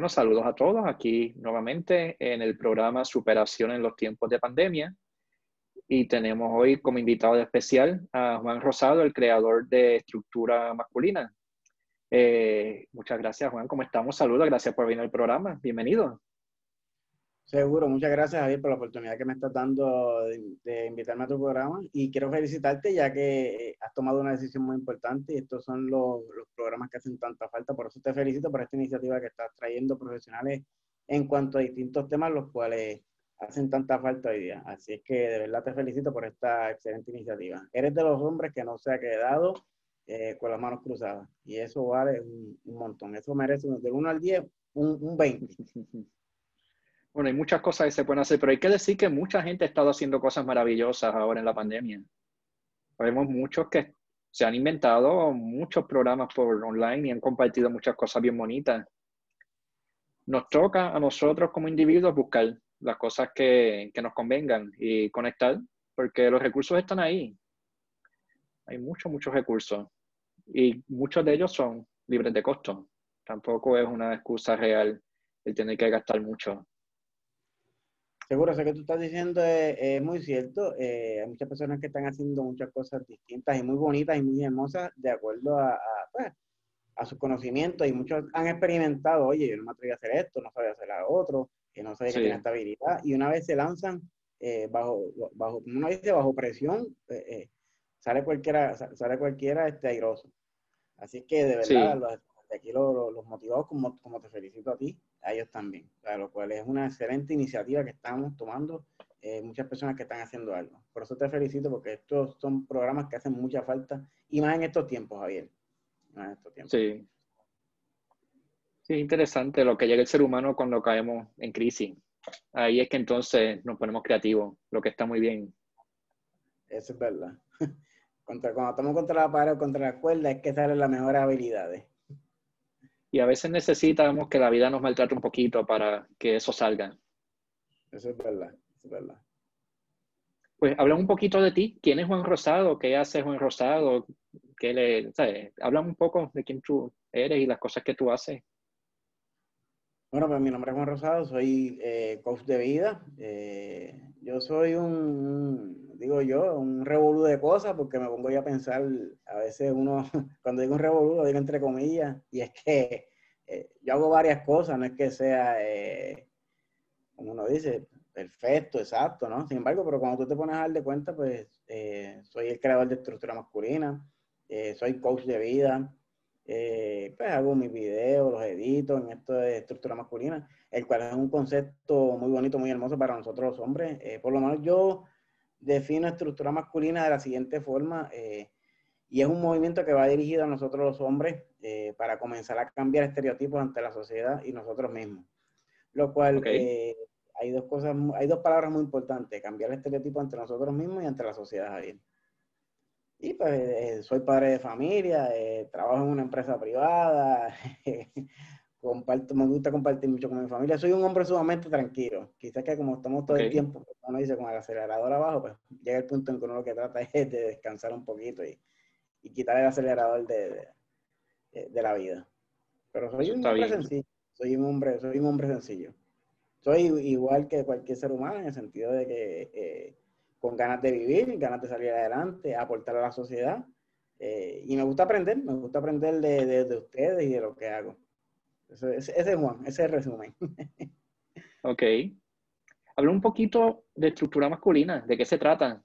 Bueno, saludos a todos aquí nuevamente en el programa Superación en los tiempos de pandemia. Y tenemos hoy como invitado especial a Juan Rosado, el creador de Estructura Masculina. Eh, muchas gracias, Juan. ¿Cómo estamos? Saludos, gracias por venir al programa. Bienvenido. Seguro, muchas gracias Javier por la oportunidad que me estás dando de, invitarme a tu programa y quiero felicitarte ya que has tomado una decisión muy importante y estos son los, los, programas que hacen tanta falta, por eso te felicito por esta iniciativa que estás trayendo profesionales en cuanto a distintos temas los cuales hacen tanta falta hoy día. Así es que de verdad te felicito por esta excelente iniciativa. Eres de los hombres que no se ha quedado eh, con las manos cruzadas y eso vale un, montón, eso merece de 1 al 10 un, un 20. Bueno, hay muchas cosas que se pueden hacer, pero hay que decir que mucha gente ha estado haciendo cosas maravillosas ahora en la pandemia. Vemos muchos que se han inventado muchos programas por online y han compartido muchas cosas bien bonitas. Nos toca a nosotros como individuos buscar las cosas que, que nos convengan y conectar, porque los recursos están ahí. Hay muchos, muchos recursos y muchos de ellos son libres de costo. Tampoco es una excusa real el tener que gastar mucho. Seguro, eso que tú estás diciendo es, muy cierto. Eh, hay muchas personas que están haciendo muchas cosas distintas y muy bonitas y muy hermosas de acuerdo a, a, pues, a sus conocimientos y muchos han experimentado, oye, yo no me atreví a hacer esto, no sabía hacer lo otro, que no sabía que tenía esta habilidad y una vez se lanzan eh, bajo, bajo, una dice bajo presión, eh, sale cualquiera, sale cualquiera este, airoso. Así que de verdad, los, aquí los, los motivados, como, como te felicito a ti, a ellos también, lo cual es una excelente iniciativa que estamos tomando eh, muchas personas que están haciendo algo. Por eso te felicito porque estos son programas que hacen mucha falta y más en estos tiempos, Javier. Más en estos tiempos. Sí. Sí, interesante lo que llega el ser humano cuando caemos en crisis. Ahí es que entonces nos ponemos creativos, lo que está muy bien. Eso es verdad. Contra, cuando estamos contra la pared o contra la cuerda es que salen las mejores habilidades y a veces necesitamos que la vida nos maltrate un poquito para que eso salga. Eso es verdad, es verdad. Pues habla un poquito de ti. ¿Quién es Juan Rosado? ¿Qué hace Juan Rosado? ¿Qué le, sabes? Habla un poco de quién tú eres y las cosas que tú haces. Bueno, pues mi nombre es Juan Rosado, soy eh, coach de vida. Eh, yo soy un, digo yo, un revolú de cosas porque me pongo ya a pensar, a veces uno, cuando digo un revolú, lo digo entre comillas, y es que eh, yo hago varias cosas, no es que sea, como uno dice, perfecto, exacto, ¿no? Sin embargo, pero cuando tú te pones a dar de cuenta, pues soy el creador de estructura masculina, soy coach de vida, eh, pues hago mis videos, los edito en esto de estructura masculina, el cual es un concepto muy bonito, muy hermoso para nosotros los hombres. Eh, por lo menos yo defino estructura masculina de la siguiente forma, eh, y es un movimiento que va dirigido a nosotros los hombres para comenzar a cambiar estereotipos ante la sociedad y nosotros mismos. Lo cual hay dos cosas, hay dos palabras muy importantes, cambiar el estereotipo ante nosotros mismos y ante la sociedad, Javier. Y pues eh, soy padre de familia, eh, trabajo en una empresa privada, comparto, me gusta compartir mucho con mi familia. Soy un hombre sumamente tranquilo. Quizás que como estamos todo el tiempo, uno dice con el acelerador abajo, pues llega el punto en que uno lo que trata es de descansar un poquito y, y quitar el acelerador de, de, la vida. Pero soy un hombre sencillo. Soy un hombre, soy un hombre sencillo. Soy igual que cualquier ser humano en el sentido de que eh, con ganas de vivir, ganas de salir adelante, aportar a la sociedad. Eh, y me gusta aprender, me gusta aprender de, de, ustedes y de lo que hago. Ese, es Juan, ese es el resumen. ok. Habla un poquito de estructura masculina, ¿de qué se trata?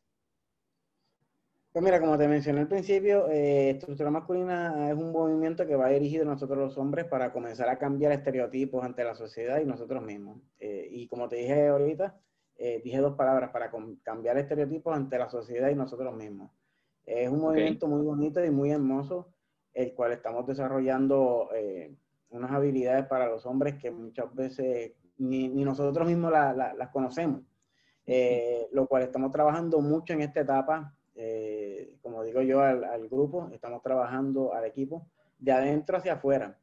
Pues mira, como te mencioné al principio, eh, estructura masculina es un movimiento que va dirigido a nosotros los hombres para comenzar a cambiar estereotipos ante la sociedad y nosotros mismos. Eh, y como te dije ahorita, eh, dije dos palabras, para cambiar estereotipos ante la sociedad y nosotros mismos. Es un movimiento muy bonito y muy hermoso, el cual estamos desarrollando eh, unas habilidades para los hombres que muchas veces ni, nosotros mismos las conocemos. Eh, lo cual estamos trabajando mucho en esta etapa, como digo yo al, grupo, estamos trabajando al equipo de adentro hacia afuera.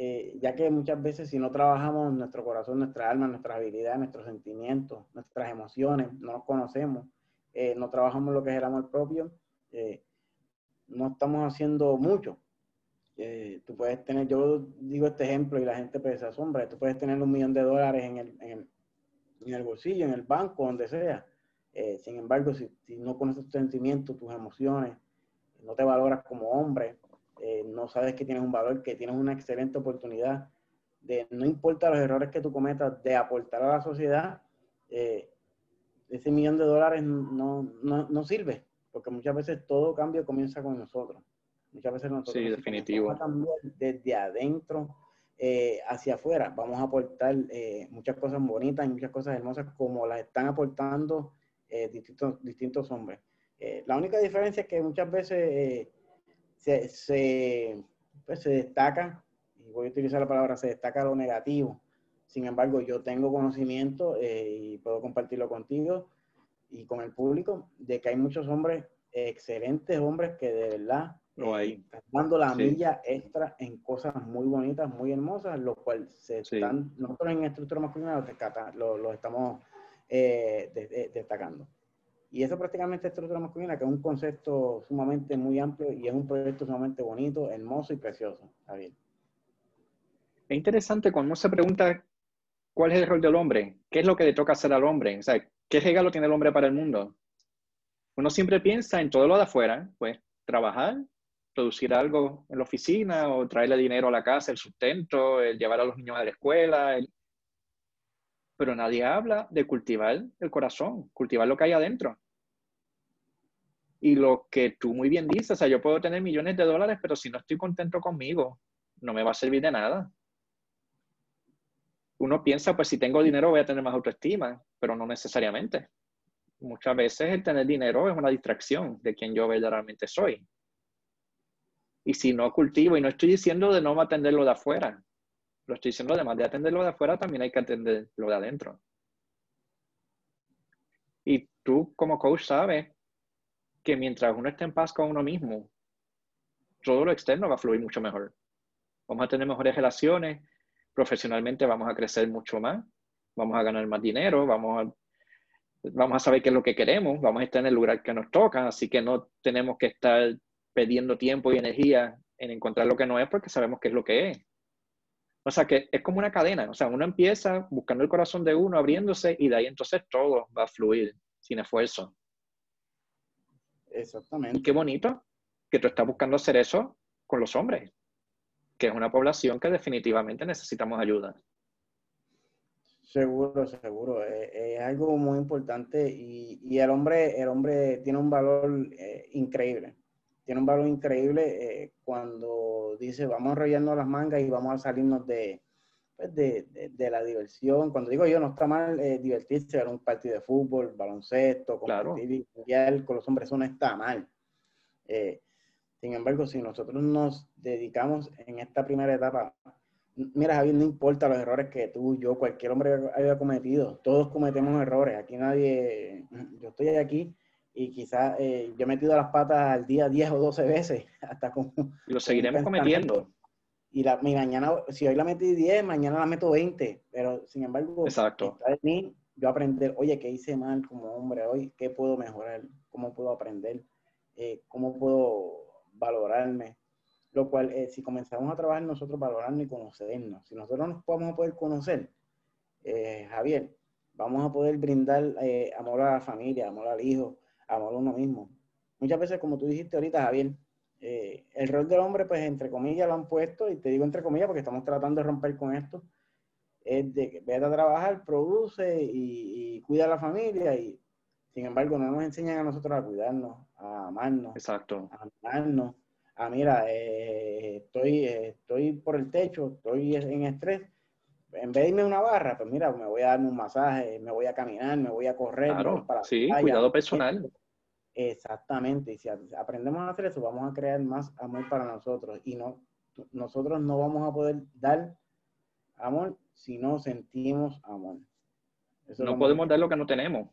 Eh, ya que muchas veces si no trabajamos nuestro corazón, nuestra alma, nuestras habilidades, nuestros sentimientos, nuestras emociones, no nos conocemos, eh, no trabajamos lo que es el amor propio, eh, no estamos haciendo mucho. Eh, tú puedes tener, yo digo este ejemplo y la gente pues se asombra, tú puedes tener un millón de dólares en el, en el, bolsillo, en el banco, donde sea. Eh, sin embargo, si, no conoces tus sentimientos, tus emociones, no te valoras como hombre, eh, no sabes que tienes un valor, que tienes una excelente oportunidad de, no importa los errores que tú cometas, de aportar a la sociedad, ese millón de dólares no, no, no sirve, porque muchas veces todo cambio comienza con nosotros. Muchas veces nosotros sí, definitivo. desde adentro eh, hacia afuera. Vamos a aportar eh, muchas cosas bonitas y muchas cosas hermosas como las están aportando eh, distintos, distintos hombres. la única diferencia es que muchas veces se, se, pues, se destaca, y voy a utilizar la palabra, se destaca lo negativo. Sin embargo, yo tengo conocimiento y puedo compartirlo contigo y con el público de que hay muchos hombres, excelentes hombres que de verdad dando la milla extra en cosas muy bonitas, muy hermosas, lo cual se están, nosotros en estructura masculina lo, estamos eh, destacando. Y eso prácticamente es estructura masculina, que es un concepto sumamente muy amplio y es un proyecto sumamente bonito, hermoso y precioso, Javier. Es interesante cuando uno se pregunta cuál es el rol del hombre, qué es lo que le toca hacer al hombre, o sea, qué regalo tiene el hombre para el mundo. Uno siempre piensa en todo lo de afuera, pues trabajar, producir algo en la oficina o traerle dinero a la casa, el sustento, el llevar a los niños a la escuela. Pero nadie habla de cultivar el corazón, cultivar lo que hay adentro. Y lo que tú muy bien dices, o sea, yo puedo tener millones de dólares, pero si no estoy contento conmigo, no me va a servir de nada. Uno piensa, pues si tengo dinero voy a tener más autoestima, pero no necesariamente. Muchas veces el tener dinero es una distracción de quien yo verdaderamente soy. Y si no cultivo, y no estoy diciendo de no atenderlo de afuera, lo estoy diciendo además de atenderlo de afuera, también hay que atender lo de adentro. Y tú como coach sabes que mientras uno esté en paz con uno mismo, todo lo externo va a fluir mucho mejor. Vamos a tener mejores relaciones, profesionalmente vamos a crecer mucho más, vamos a ganar más dinero, vamos a, vamos a saber qué es lo que queremos, vamos a estar en el lugar que nos toca, así que no tenemos que estar perdiendo tiempo y energía en encontrar lo que no es porque sabemos qué es lo que es. O sea que es como una cadena, o sea, uno empieza buscando el corazón de uno, abriéndose y de ahí entonces todo va a fluir sin esfuerzo. Exactamente. Y qué bonito que tú estás buscando hacer eso con los hombres, que es una población que definitivamente necesitamos ayuda. Seguro, seguro. Es, algo muy importante y, el, hombre, el hombre tiene un valor eh, increíble tiene un valor increíble eh, cuando dice vamos enrollarnos las mangas y vamos a salirnos de, pues, de, de, la diversión. Cuando digo yo, no está mal eh, divertirse, ver un partido de fútbol, baloncesto, competir claro. con los hombres, eso no está mal. Eh, sin embargo, si nosotros nos dedicamos en esta primera etapa, mira Javier, no importa los errores que tú, yo, cualquier hombre haya cometido, todos cometemos errores, aquí nadie, yo estoy aquí y quizás eh, yo he metido las patas al día 10 o 12 veces, hasta como... Y lo seguiremos cometiendo. Y la, mi mañana, si hoy la metí 10, mañana la meto 20, pero sin embargo, Exacto. está mí yo aprender, oye, ¿qué hice mal como hombre hoy? ¿Qué puedo mejorar? ¿Cómo puedo aprender? Eh, ¿Cómo puedo valorarme? Lo cual, eh, si comenzamos a trabajar nosotros valorarnos y conocernos, si nosotros nos podemos poder conocer, eh, Javier, vamos a poder brindar amor a la familia, amor al hijo, amor a uno mismo. Muchas veces, como tú dijiste ahorita, Javier, eh, el rol del hombre, pues entre comillas lo han puesto, y te digo entre comillas porque estamos tratando de romper con esto, es de que vete a trabajar, produce y, cuida a la familia, y sin embargo no nos enseñan a nosotros a cuidarnos, a amarnos, Exacto. a amarnos, a mira, eh, estoy, estoy por el techo, estoy en estrés, en vez de irme a una barra, pues mira, me voy a darme un masaje, me voy a caminar, me voy a correr. Claro, sí, cuidado personal. Exactamente, y si aprendemos a hacer eso, vamos a crear más amor para nosotros y no, nosotros no vamos a poder dar amor si no sentimos amor. no podemos dar lo que no tenemos.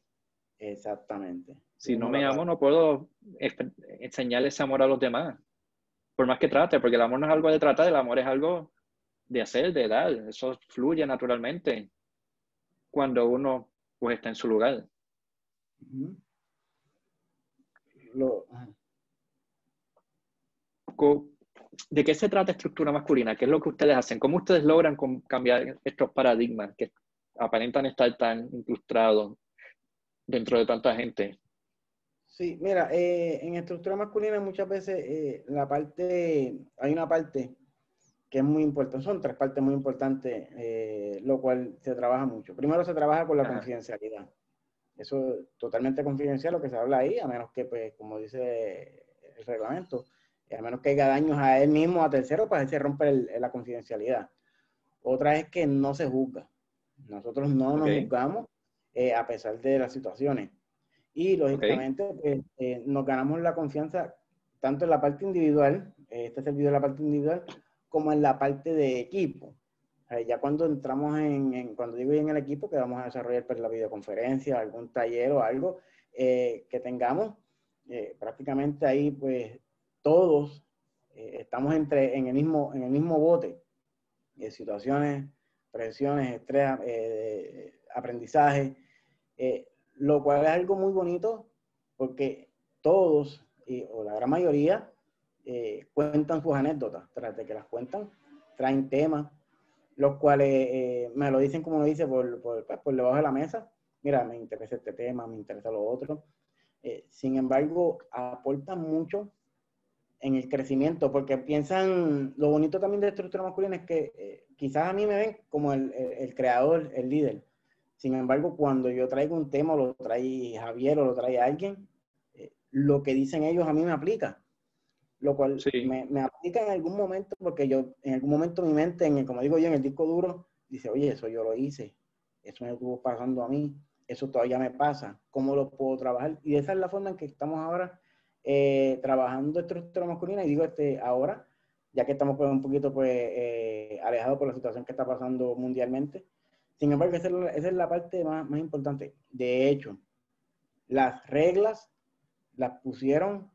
Exactamente. Si no me amo, no puedo enseñarle ese amor a los demás. Por más que trate, porque el amor no es algo de tratar, el amor es algo de hacer, de dar. Eso fluye naturalmente cuando uno pues está en su lugar. ¿de qué se trata estructura masculina? ¿Qué es lo que ustedes hacen? ¿Cómo ustedes logran cambiar estos paradigmas que aparentan estar tan incrustados dentro de tanta gente? Sí, mira, eh, en estructura masculina muchas veces eh, la parte, hay una parte que es muy importante, son tres partes muy importantes, eh, lo cual se trabaja mucho. Primero se trabaja con la confidencialidad. Eso es totalmente confidencial lo que se habla ahí, a menos que, pues, como dice el reglamento, a menos que haya daños a él mismo, a tercero, pues se rompe la confidencialidad. Otra es que no se juzga. Nosotros no nos juzgamos a pesar de las situaciones. Y lógicamente pues, eh, nos ganamos la confianza tanto en la parte individual, eh, este servidor de la parte individual, como en la parte de equipo. ya cuando entramos en, cuando digo en el equipo, que vamos a desarrollar pues, la videoconferencia, algún taller o algo eh, que tengamos, prácticamente ahí pues todos estamos entre, en, el mismo, en el mismo bote. situaciones, presiones, estrés, aprendizaje lo cual es algo muy bonito porque todos, o la gran mayoría, eh, cuentan sus anécdotas. Tras de que las cuentan, traen temas, los cuales eh, me lo dicen como lo dice por, por, pues, por, debajo de la mesa. Mira, me interesa este tema, me interesa lo otro. Eh, sin embargo, aportan mucho en el crecimiento, porque piensan, lo bonito también de estructura masculina es que quizás a mí me ven como el, el creador, el líder, sin embargo, cuando yo traigo un tema, lo trae Javier o lo trae alguien, eh, lo que dicen ellos a mí me aplica. Lo cual me, aplica en algún momento, porque yo, en algún momento mi mente, en como digo yo, en el disco duro, dice, oye, eso yo lo hice, eso me estuvo pasando a mí, eso todavía me pasa, ¿cómo lo puedo trabajar? Y esa es la forma en que estamos ahora eh, trabajando estructura masculina, y digo este ahora, ya que estamos pues, un poquito pues, eh, alejados por la situación que está pasando mundialmente, sin embargo, esa es la, parte más, importante. De hecho, las reglas las pusieron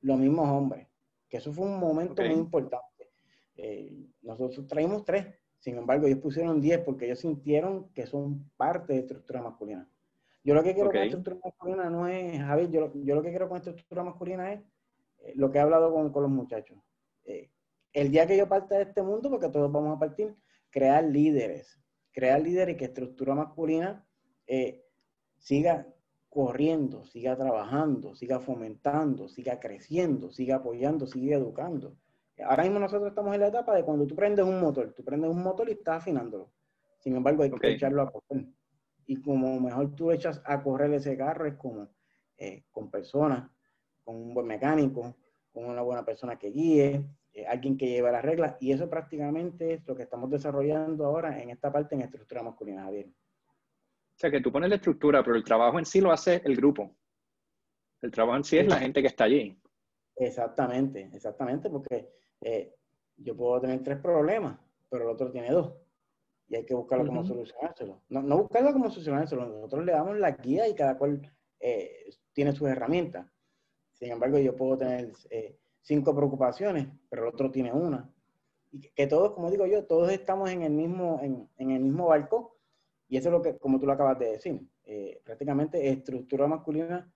los mismos hombres, que eso fue un momento muy importante. Eh, nosotros traímos tres, sin embargo, ellos pusieron diez porque ellos sintieron que son parte de estructura masculina. Yo lo que quiero con estructura masculina no es, Javier, yo, lo que quiero con estructura masculina es eh, lo que he hablado con, los muchachos. Eh, el día que yo parta de este mundo, porque todos vamos a partir, crear líderes crear líderes y que estructura masculina siga corriendo, siga trabajando, siga fomentando, siga creciendo, siga apoyando, siga educando. Ahora mismo nosotros estamos en la etapa de cuando tú prendes un motor, tú prendes un motor y estás afinándolo. Sin embargo, hay que echarlo a correr. Y como mejor tú echas a correr ese carro es como eh, con personas, con un buen mecánico, con una buena persona que guíe, eh, alguien que lleva las reglas, y eso prácticamente es lo que estamos desarrollando ahora en esta parte en estructura masculina, Javier. O sea, que tú pones la estructura, pero el trabajo en sí lo hace el grupo. El trabajo en sí es la gente que está allí. Exactamente, exactamente, porque eh, yo puedo tener tres problemas, pero el otro tiene dos. Y hay que buscarlo como solucionárselo. No, no buscarlo como solucionárselo, nosotros le damos la guía y cada cual eh, tiene sus herramientas. Sin embargo, yo puedo tener cinco preocupaciones, pero el otro tiene una. Y que, todos, como digo yo, todos estamos en el mismo, en, en, el mismo barco, y eso es lo que, como tú lo acabas de decir, eh, prácticamente estructura masculina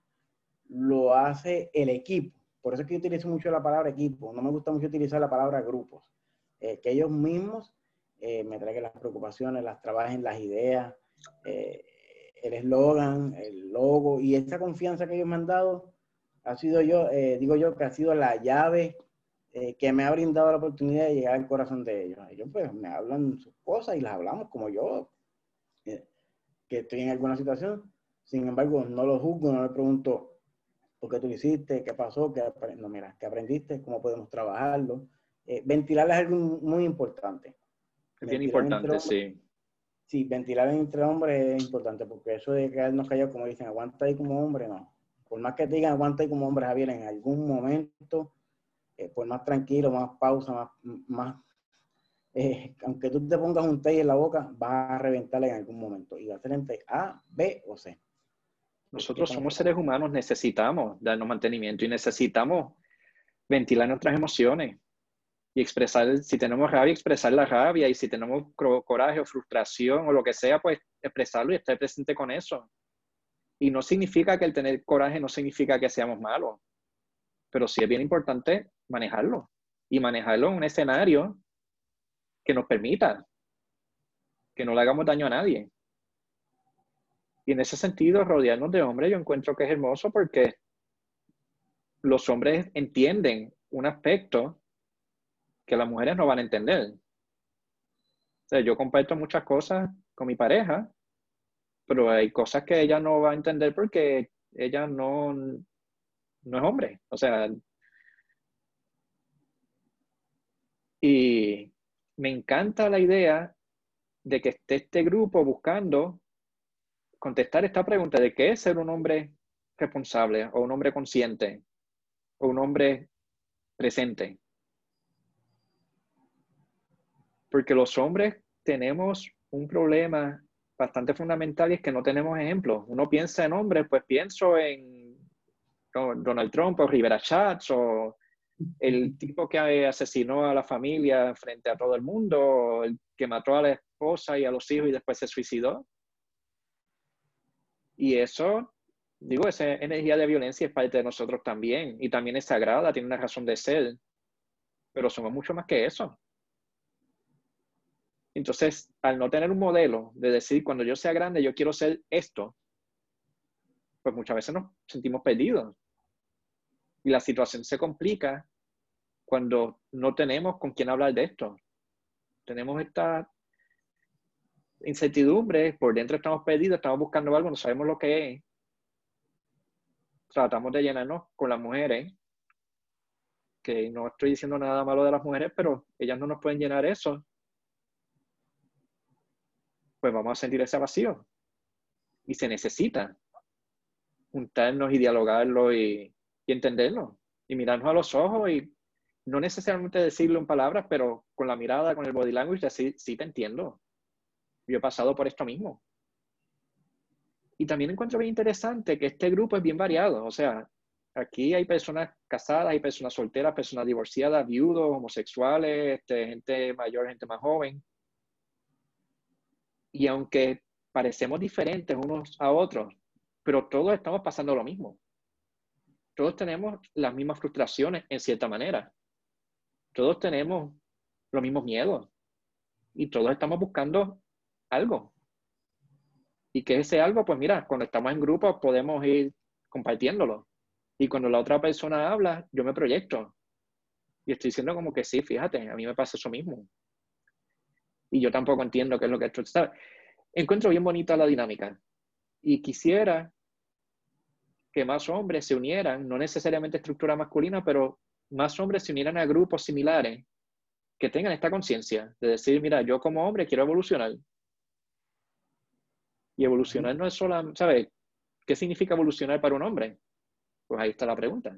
lo hace el equipo. Por eso es que yo utilizo mucho la palabra equipo, no me gusta mucho utilizar la palabra grupos. Eh, que ellos mismos eh, me traigan las preocupaciones, las trabajen las ideas, el eslogan, el logo y esa confianza que ellos me han dado, ha sido yo, eh, digo yo, que ha sido la llave eh, que me ha brindado la oportunidad de llegar al corazón de ellos. Ellos pues me hablan sus cosas y las hablamos como yo, eh, que estoy en alguna situación. Sin embargo, no lo juzgo, no le pregunto por qué tú hiciste, qué pasó, qué, no, mira, qué aprendiste, cómo podemos trabajarlo. ventilar es algo muy importante. Es bien importante, sí. Sí, ventilar entre hombres es importante, porque eso de quedarnos callados, como dicen, aguanta ahí como hombre, no por más que te digan aguanta y como hombre Javier, en algún momento, eh, por más tranquilo, más pausa, más, más eh, aunque tú te pongas un té en la boca, vas a reventarle en algún momento. Y va a ser entre A, B o C. Nosotros somos seres humanos, necesitamos darnos mantenimiento y necesitamos ventilar nuestras emociones y expresar, si tenemos rabia, expresar la rabia y si tenemos coraje o frustración o lo que sea, pues expresarlo y estar presente con eso. Y no significa que el tener coraje no significa que seamos malos, pero sí es bien importante manejarlo y manejarlo en un escenario que nos permita que no le hagamos daño a nadie. Y en ese sentido, rodearnos de hombres, yo encuentro que es hermoso porque los hombres entienden un aspecto que las mujeres no van a entender. O sea, yo comparto muchas cosas con mi pareja, pero hay cosas que ella no va a entender porque ella no, no es hombre. O sea, y me encanta la idea de que esté este grupo buscando contestar esta pregunta de qué es ser un hombre responsable o un hombre consciente o un hombre presente. Porque los hombres tenemos un problema bastante fundamental y es que no tenemos ejemplos. Uno piensa en hombres, pues pienso en Donald Trump o Rivera Schatz o el tipo que asesinó a la familia frente a todo el mundo, el que mató a la esposa y a los hijos y después se suicidó. Y eso, digo, esa energía de violencia es parte de nosotros también y también es sagrada, tiene una razón de ser, pero somos mucho más que eso. Entonces, al no tener un modelo de decir, cuando yo sea grande, yo quiero ser esto, pues muchas veces nos sentimos perdidos. Y la situación se complica cuando no tenemos con quién hablar de esto. Tenemos esta incertidumbre, por dentro estamos perdidos, estamos buscando algo, no sabemos lo que es. Tratamos de llenarnos con las mujeres, que no estoy diciendo nada malo de las mujeres, pero ellas no nos pueden llenar eso. Pues vamos a sentir ese vacío. Y se necesita juntarnos y dialogarlo y, y entenderlo. Y mirarnos a los ojos y no necesariamente decirlo en palabras, pero con la mirada, con el body language, decir, sí te entiendo. Yo he pasado por esto mismo. Y también encuentro bien interesante que este grupo es bien variado. O sea, aquí hay personas casadas, hay personas solteras, personas divorciadas, viudos, homosexuales, este, gente mayor, gente más joven. Y aunque parecemos diferentes unos a otros, pero todos estamos pasando lo mismo. Todos tenemos las mismas frustraciones en cierta manera. Todos tenemos los mismos miedos. Y todos estamos buscando algo. Y que ese algo, pues mira, cuando estamos en grupo podemos ir compartiéndolo. Y cuando la otra persona habla, yo me proyecto. Y estoy diciendo como que sí, fíjate, a mí me pasa eso mismo. Y yo tampoco entiendo qué es lo que esto está. Encuentro bien bonita la dinámica. Y quisiera que más hombres se unieran, no necesariamente estructura masculina, pero más hombres se unieran a grupos similares que tengan esta conciencia de decir, mira, yo como hombre quiero evolucionar. Y evolucionar no es solo, ¿sabes? ¿Qué significa evolucionar para un hombre? Pues ahí está la pregunta.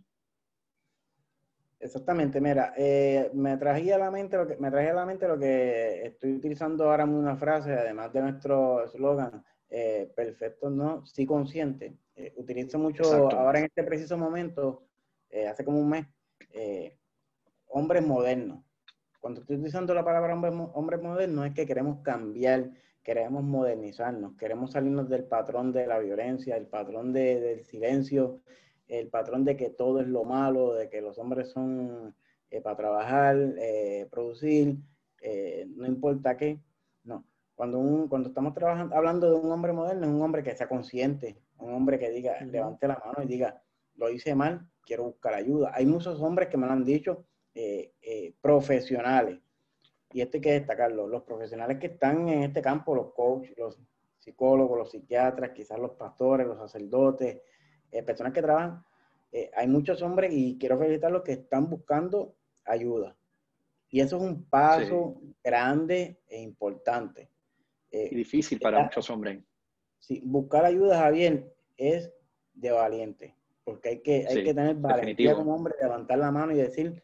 Exactamente, mira, eh, me traje a la mente lo que me traje a la mente lo que estoy utilizando ahora una frase, además de nuestro eslogan, eh, perfecto, no, sí consciente. Eh, utilizo mucho ahora en este preciso momento, hace como un mes, hombres modernos. Cuando estoy utilizando la palabra hombre, hombre moderno es que queremos cambiar queremos modernizarnos, queremos salirnos del patrón de la violencia, el patrón del silencio, el patrón de que todo es lo malo, de que los hombres son eh, para trabajar, eh, producir, eh, no importa qué. No, cuando, un, cuando estamos trabajando, hablando de un hombre moderno, es un hombre que sea consciente, un hombre que diga, levante la mano y diga, lo hice mal, quiero buscar ayuda. Hay muchos hombres que me lo han dicho, profesionales, y esto hay que destacarlo, los profesionales que están en este campo, los coaches, los psicólogos, los psiquiatras, quizás los pastores, los sacerdotes, eh, personas que trabajan, eh, hay muchos hombres y quiero felicitarlos que están buscando ayuda. Y eso es un paso grande e importante. Eh, y difícil para muchos hombres. Sí, buscar ayuda, Javier, es de valiente, porque hay que, hay que tener valentía como hombre, levantar la mano y decir,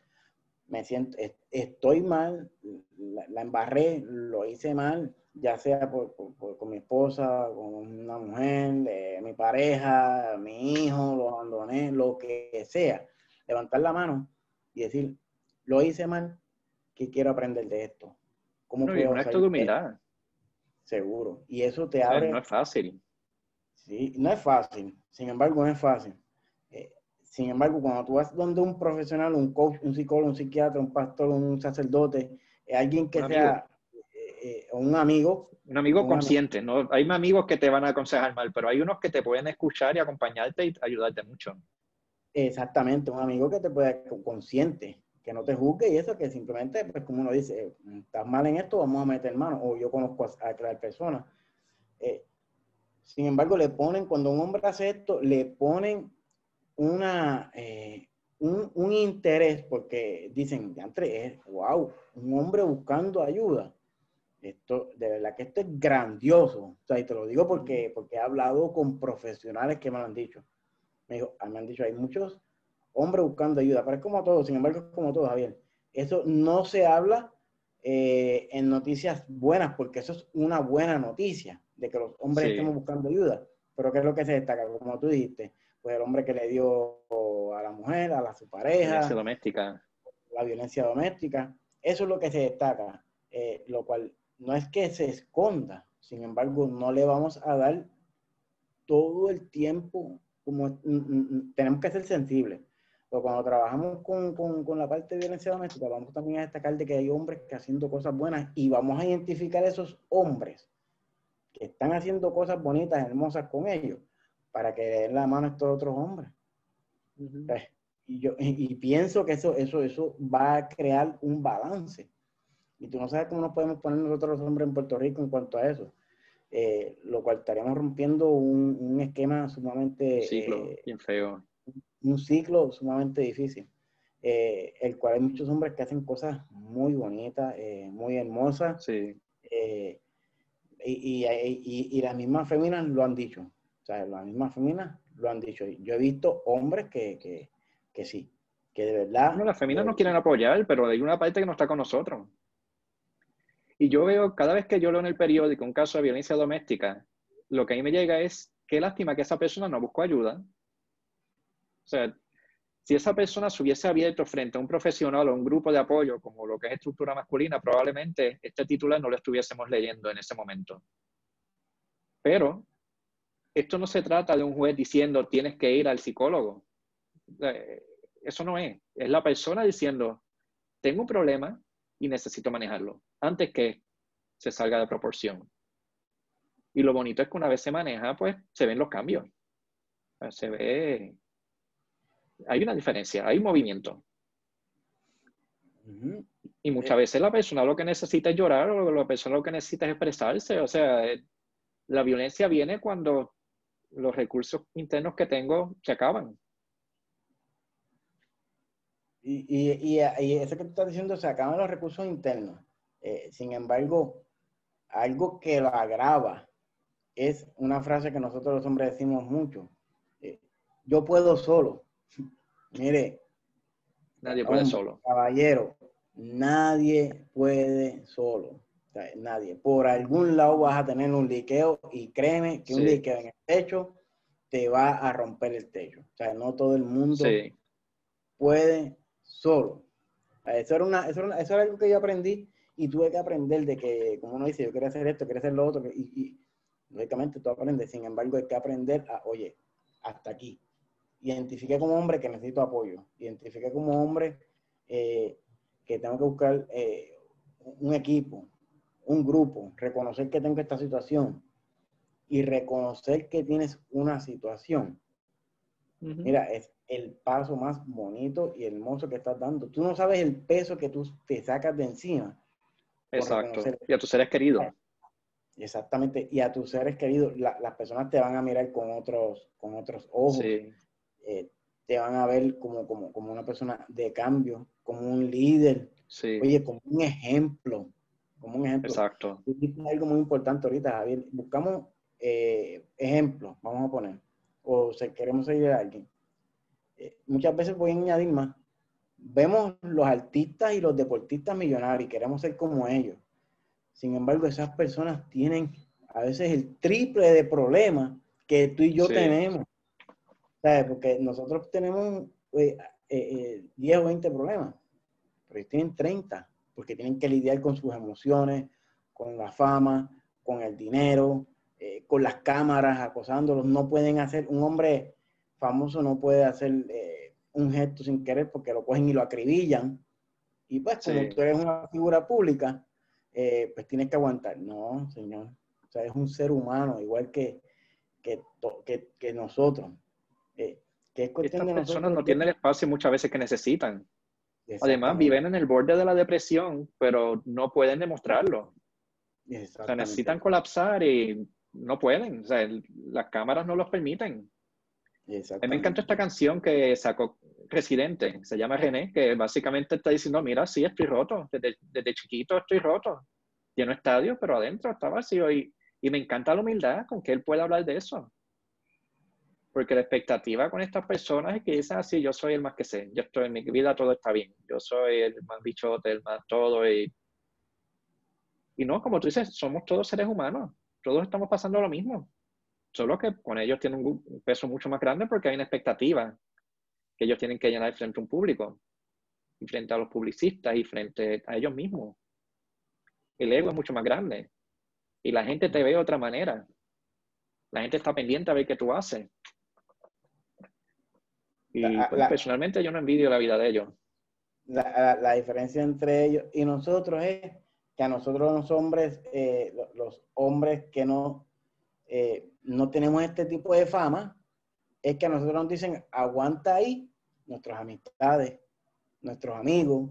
me siento, estoy mal, la, embarré, lo hice mal, ya sea con mi esposa, con una mujer, mi pareja, mi hijo, lo abandoné, lo que sea. Levantar la mano y decir, lo hice mal, ¿qué quiero aprender de esto? ¿Cómo no, un acto de humildad. Seguro. Y eso te abre... no es fácil. Sí, no es fácil. Sin embargo, no es fácil sin embargo, cuando tú vas donde un profesional, un coach, un psicólogo, un psiquiatra, un pastor, un sacerdote, eh, alguien que sea eh, un amigo. Un amigo consciente, ¿no? Hay amigos que te van a aconsejar mal, pero hay unos que te pueden escuchar y acompañarte y ayudarte mucho. Exactamente, un amigo que te puede consciente, que no te juzgue y eso que simplemente, pues como uno dice, estás mal en esto, vamos a meter mano, o yo conozco a, a personas. Eh, sin embargo, le ponen, cuando un hombre hace esto, le ponen una, eh, un, interés, porque dicen, entre, wow, un hombre buscando ayuda. Esto, de verdad que esto es grandioso. O sea, y te lo digo porque, porque he hablado con profesionales que me lo han dicho. Me, dijo, me han dicho, hay muchos hombres buscando ayuda, pero es como todo, sin embargo, es como todo, Javier. Eso no se habla eh, en noticias buenas, porque eso es una buena noticia, de que los hombres estemos buscando ayuda. Pero ¿qué es lo que se destaca? Como tú dijiste, pues el hombre que le dio a la mujer, a la, su pareja. Violencia doméstica. La violencia doméstica. Eso es lo que se destaca, eh, lo cual no es que se esconda, sin embargo, no le vamos a dar todo el tiempo, como tenemos que ser sensibles. Pero cuando trabajamos con, con, con, la parte de violencia doméstica, vamos también a destacar de que hay hombres que haciendo cosas buenas y vamos a identificar esos hombres que están haciendo cosas bonitas, hermosas con ellos, para que den la mano a estos otros hombres. Pues, y, yo, y, pienso que eso, eso, eso va a crear un balance. Y tú no sabes cómo nos podemos poner nosotros los hombres en Puerto Rico en cuanto a eso. Eh, lo cual estaríamos rompiendo un, un esquema sumamente... Ciclo eh, bien feo. Un ciclo sumamente difícil. Eh, el cual hay muchos hombres que hacen cosas muy bonitas, muy hermosas. Sí. Y, y, y, y, las mismas féminas lo han dicho. O sea, las mismas féminas lo han dicho. Yo he visto hombres que, que, que sí, que de verdad... No, las féminas no quieren apoyar, pero hay una parte que no está con nosotros. Y yo veo, cada vez que yo leo en el periódico un caso de violencia doméstica, lo que a mí me llega es, qué lástima que esa persona no buscó ayuda. Sea, si esa persona se hubiese abierto frente a un profesional o un grupo de apoyo, como lo que es estructura masculina, probablemente este titular no lo estuviésemos leyendo en ese momento. Pero esto no se trata de un juez diciendo tienes que ir al psicólogo. Eh, eso no es. Es la persona diciendo, tengo un problema y necesito manejarlo antes que se salga de proporción. Y lo bonito es que una vez se maneja, pues se ven los cambios. Se ve, hay una diferencia, hay movimiento. Y muchas veces la persona lo que necesita es llorar o la persona lo que necesita es expresarse. O sea, la violencia viene cuando los recursos internos que tengo se acaban. Y, y, y, eso que tú estás diciendo, se acaban los recursos internos. Eh, sin embargo, algo que lo agrava es una frase que nosotros los hombres decimos mucho. Eh, yo puedo solo. Mire. Nadie puede solo. Caballero, nadie puede solo nadie. Por algún lado vas a tener un liqueo y créeme que un liqueo en el techo te va a romper el techo. O sea, no todo el mundo puede solo. Eso era, una, eso, era algo que yo aprendí y tuve que aprender de que, como uno dice, yo quería hacer esto, quería hacer lo otro, y, y lógicamente tú aprendes. Sin embargo, hay que aprender a, oye, hasta aquí. Identifique como hombre que necesito apoyo. Identifique como hombre eh, que tengo que buscar eh, un equipo, un grupo, reconocer que tengo esta situación y reconocer que tienes una situación, mira, es el paso más bonito y hermoso que estás dando. Tú no sabes el peso que tú te sacas de encima. Exacto. Y a tus seres queridos. Exactamente. Y a tus seres queridos, las personas te van a mirar con otros, con otros ojos. Eh, te van a ver como, como, como, una persona de cambio, como un líder. Oye, como un ejemplo como un ejemplo. Exacto. algo muy importante ahorita, Javier. Buscamos eh, ejemplos, vamos a poner, o si queremos seguir a alguien. Eh, muchas veces voy a añadir más. Vemos los artistas y los deportistas millonarios y queremos ser como ellos. Sin embargo, esas personas tienen a veces el triple de problemas que tú y yo tenemos. ¿Sabes? Porque nosotros tenemos 10 eh, o 20 problemas, pero ellos tienen 30 porque tienen que lidiar con sus emociones, con la fama, con el dinero, eh, con las cámaras acosándolos. No pueden hacer un hombre famoso no puede hacer eh, un gesto sin querer porque lo cogen y lo acribillan. Y pues como tú eres una figura pública, eh, pues tienes que aguantar. No, señor. O sea, es un ser humano, igual que, que, que, nosotros. Eh, que es Estas personas no tienen el espacio muchas veces que necesitan. Además, viven en el borde de la depresión, pero no pueden demostrarlo. O sea, necesitan colapsar y no pueden. O sea, las cámaras no los permiten. A mí me encanta esta canción que sacó Residente, se llama René, que básicamente está diciendo, mira, sí, estoy roto, desde, desde chiquito estoy roto. Tiene estadio, pero adentro está vacío. Y, y me encanta la humildad con que él puede hablar de eso. Porque la expectativa con estas personas es que dicen así, yo soy el más que sé, yo estoy en mi vida, todo está bien, yo soy el más bichote, el más todo. Y, y no, como tú dices, somos todos seres humanos, todos estamos pasando lo mismo. Solo que con ellos tienen un peso mucho más grande porque hay una expectativa que ellos tienen que llenar frente a un público, frente a los publicistas y frente a ellos mismos. El ego es mucho más grande y la gente te ve de otra manera. La gente está pendiente a ver qué tú haces. Y pues, personalmente yo no envidio la vida de ellos. La, diferencia entre ellos y nosotros es que a nosotros los hombres, eh, los hombres que no eh, no tenemos este tipo de fama, es que a nosotros nos dicen, aguanta ahí, nuestras amistades, nuestros amigos,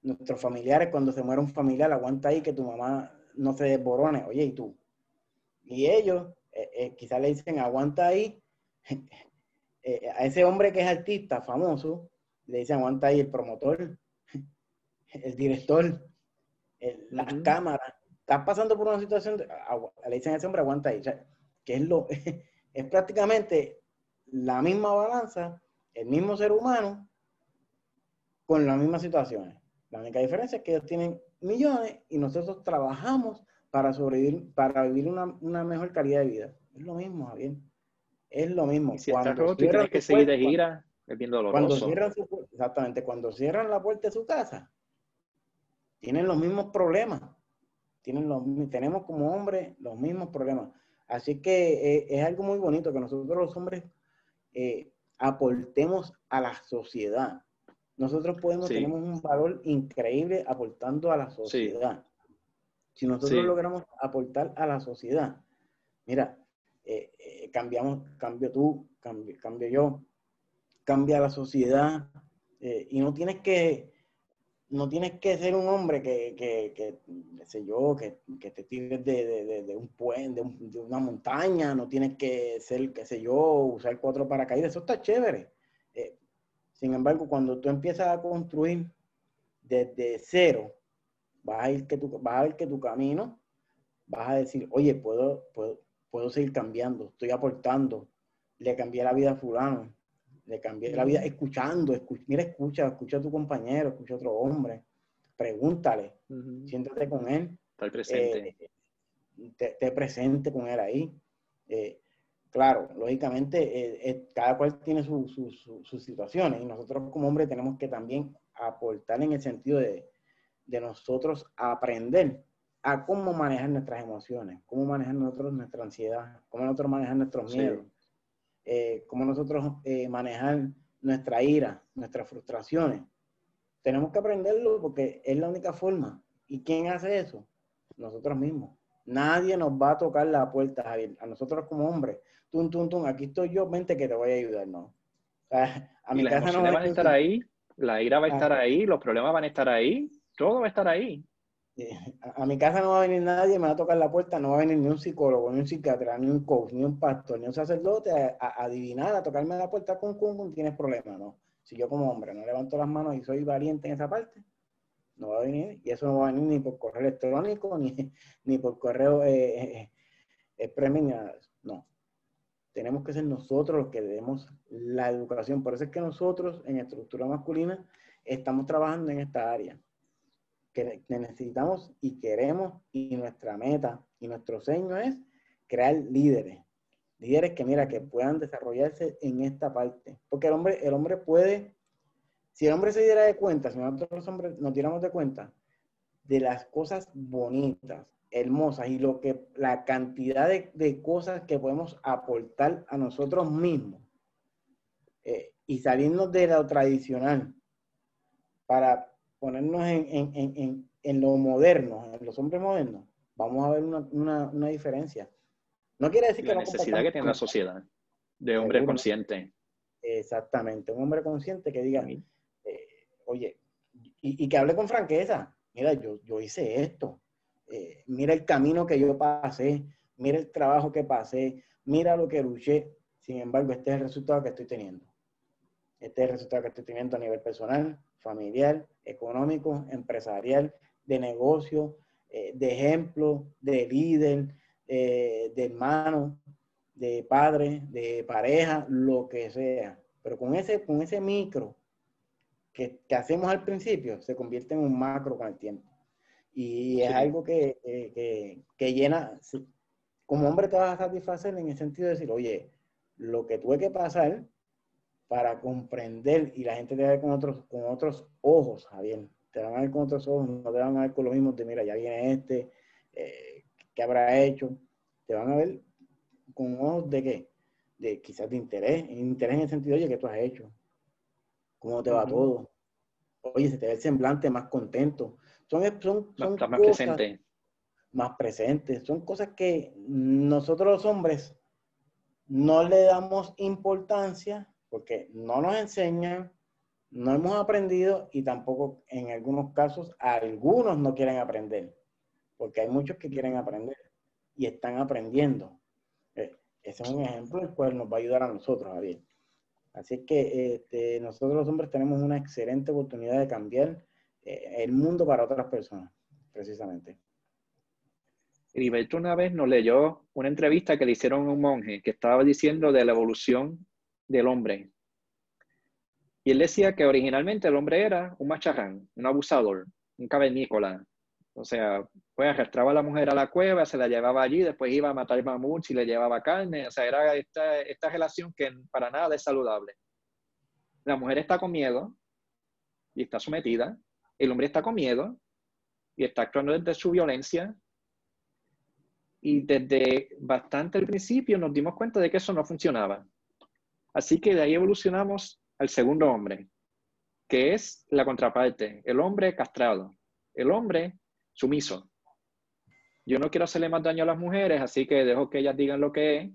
nuestros familiares, cuando se muere un familiar, aguanta ahí que tu mamá no se desborone, oye, ¿y tú? Y ellos eh, eh, quizás le dicen, aguanta ahí, eh, a ese hombre que es artista, famoso, le dicen, aguanta ahí el promotor, el director, las cámaras, estás pasando por una situación, le dicen a ese hombre, aguanta ahí que es, lo, es prácticamente la misma balanza, el mismo ser humano, con las mismas situaciones. La única diferencia es que ellos tienen millones y nosotros trabajamos para sobrevivir, para vivir una, mejor calidad de vida. Es lo mismo, Javier. Es lo mismo. si cuando tienes que seguir de gira, es bien Cuando cierran exactamente, cuando cierran la puerta de su casa, tienen los mismos problemas. Tienen los, tenemos como hombres los mismos problemas. Así que eh, es algo muy bonito que nosotros los hombres eh, aportemos a la sociedad. Nosotros podemos, tenemos un valor increíble aportando a la sociedad. Si nosotros logramos aportar a la sociedad, mira, eh, cambiamos, cambio tú, cambio, cambio yo, cambia la sociedad, y no tienes que, no tienes que ser un hombre que, que, que sé yo, que, que te tires de, de, un puente, de, una montaña, no tienes que ser, qué sé yo, usar cuatro paracaídas, eso está chévere. Eh, sin embargo, cuando tú empiezas a construir desde cero, vas a, ir que tu, vas a ver que tu camino, vas a decir, oye, puedo, puedo seguir cambiando, estoy aportando, le cambié la vida a fulano, le cambié la vida escuchando, mira, escucha, escucha a tu compañero, escucha a otro hombre, pregúntale, siéntate con él. Estar presente. Eh, te, presente con él ahí. Eh, claro, lógicamente, eh, cada cual tiene sus situaciones y nosotros como hombres tenemos que también aportar en el sentido de, de nosotros aprender a cómo manejar nuestras emociones, cómo manejar nosotros nuestra ansiedad, cómo nosotros manejar nuestros miedos eh, cómo nosotros eh, manejar nuestra ira, nuestras frustraciones. Tenemos que aprenderlo porque es la única forma. ¿Y quién hace eso? Nosotros mismos. Nadie nos va a tocar la puerta, Javier. A nosotros como hombres. Tum, tum, tum, aquí estoy yo, vente que te voy a ayudar, ¿no? a mi casa no van a estar ahí, la ira va a estar ahí, los problemas van a estar ahí, todo va a estar ahí. A, mi casa no va a venir nadie, me va a tocar la puerta, no va a venir ni un psicólogo, ni un psiquiatra, ni un coach, ni un pastor, ni un sacerdote a, adivinar, a tocarme la puerta con con, tienes problemas, ¿no? Si yo como hombre no levanto las manos y soy valiente en esa parte, no va a venir, y eso no va a venir ni por correo electrónico, ni, ni por correo eh, eh, eh. No. Tenemos que ser nosotros los que demos la educación. Por eso es que nosotros en estructura masculina estamos trabajando en esta área que necesitamos y queremos y nuestra meta y nuestro sueño es crear líderes. Líderes que, mira, que puedan desarrollarse en esta parte. Porque el hombre, el hombre puede, si el hombre se diera de cuenta, si nosotros los hombres nos diéramos de cuenta de las cosas bonitas, hermosas y lo que, la cantidad de, de cosas que podemos aportar a nosotros mismos, eh, y salirnos de lo tradicional para ponernos en, lo moderno, en los hombres modernos, vamos a ver una, diferencia. No quiere decir que la necesidad que tiene la sociedad de hombre consciente. Exactamente, un hombre consciente que diga, eh, oye, y, que hable con franqueza, mira, yo, yo hice esto, eh, mira el camino que yo pasé, mira el trabajo que pasé, mira lo que luché, sin embargo, este es el resultado que estoy teniendo. Este es el resultado que estoy teniendo a nivel personal, familiar, económico, empresarial, de negocio, eh, de ejemplo, de líder, de hermano, de padre, de pareja, lo que sea. Pero con ese, con ese micro que, hacemos al principio, se convierte en un macro con el tiempo. Y es algo que, que, llena, como hombre te vas a satisfacer en el sentido de decir, oye, lo que tuve que pasar para comprender y la gente te ve con otros, con otros ojos, Javier. Te van a ver con otros ojos, no te van a ver con lo mismo de, mira, ya viene este, eh, ¿qué habrá hecho? Te van a ver con ojos de qué? De quizás de interés, interés en el sentido, oye, ¿qué tú has hecho? ¿Cómo te va todo? Oye, se te ve el semblante más contento. Son, son, son más presente. Más presentes. Son cosas que nosotros los hombres no le damos importancia porque no nos enseñan, no hemos aprendido y tampoco en algunos casos algunos no quieren aprender, porque hay muchos que quieren aprender y están aprendiendo. Ese es un ejemplo el cual nos va a ayudar a nosotros, Javier. Así que este, nosotros los hombres tenemos una excelente oportunidad de cambiar eh, el mundo para otras personas, precisamente. Heriberto una vez nos leyó una entrevista que le hicieron a un monje que estaba diciendo de la evolución del hombre. Y él decía que originalmente el hombre era un macharrán, un abusador, un cavernícola, o sea, pues arrastraba a la mujer a la cueva, se la llevaba allí, después iba a matar mamuts y le llevaba carne. O sea, era esta, esta relación que para nada es saludable. La mujer está con miedo y está sometida. El hombre está con miedo y está actuando desde su violencia. Y desde bastante al principio nos dimos cuenta de que eso no funcionaba. Así que de ahí evolucionamos al segundo hombre, que es la contraparte, el hombre castrado. El hombre sumiso. Yo no quiero hacerle más daño a las mujeres, así que dejo que ellas digan lo que es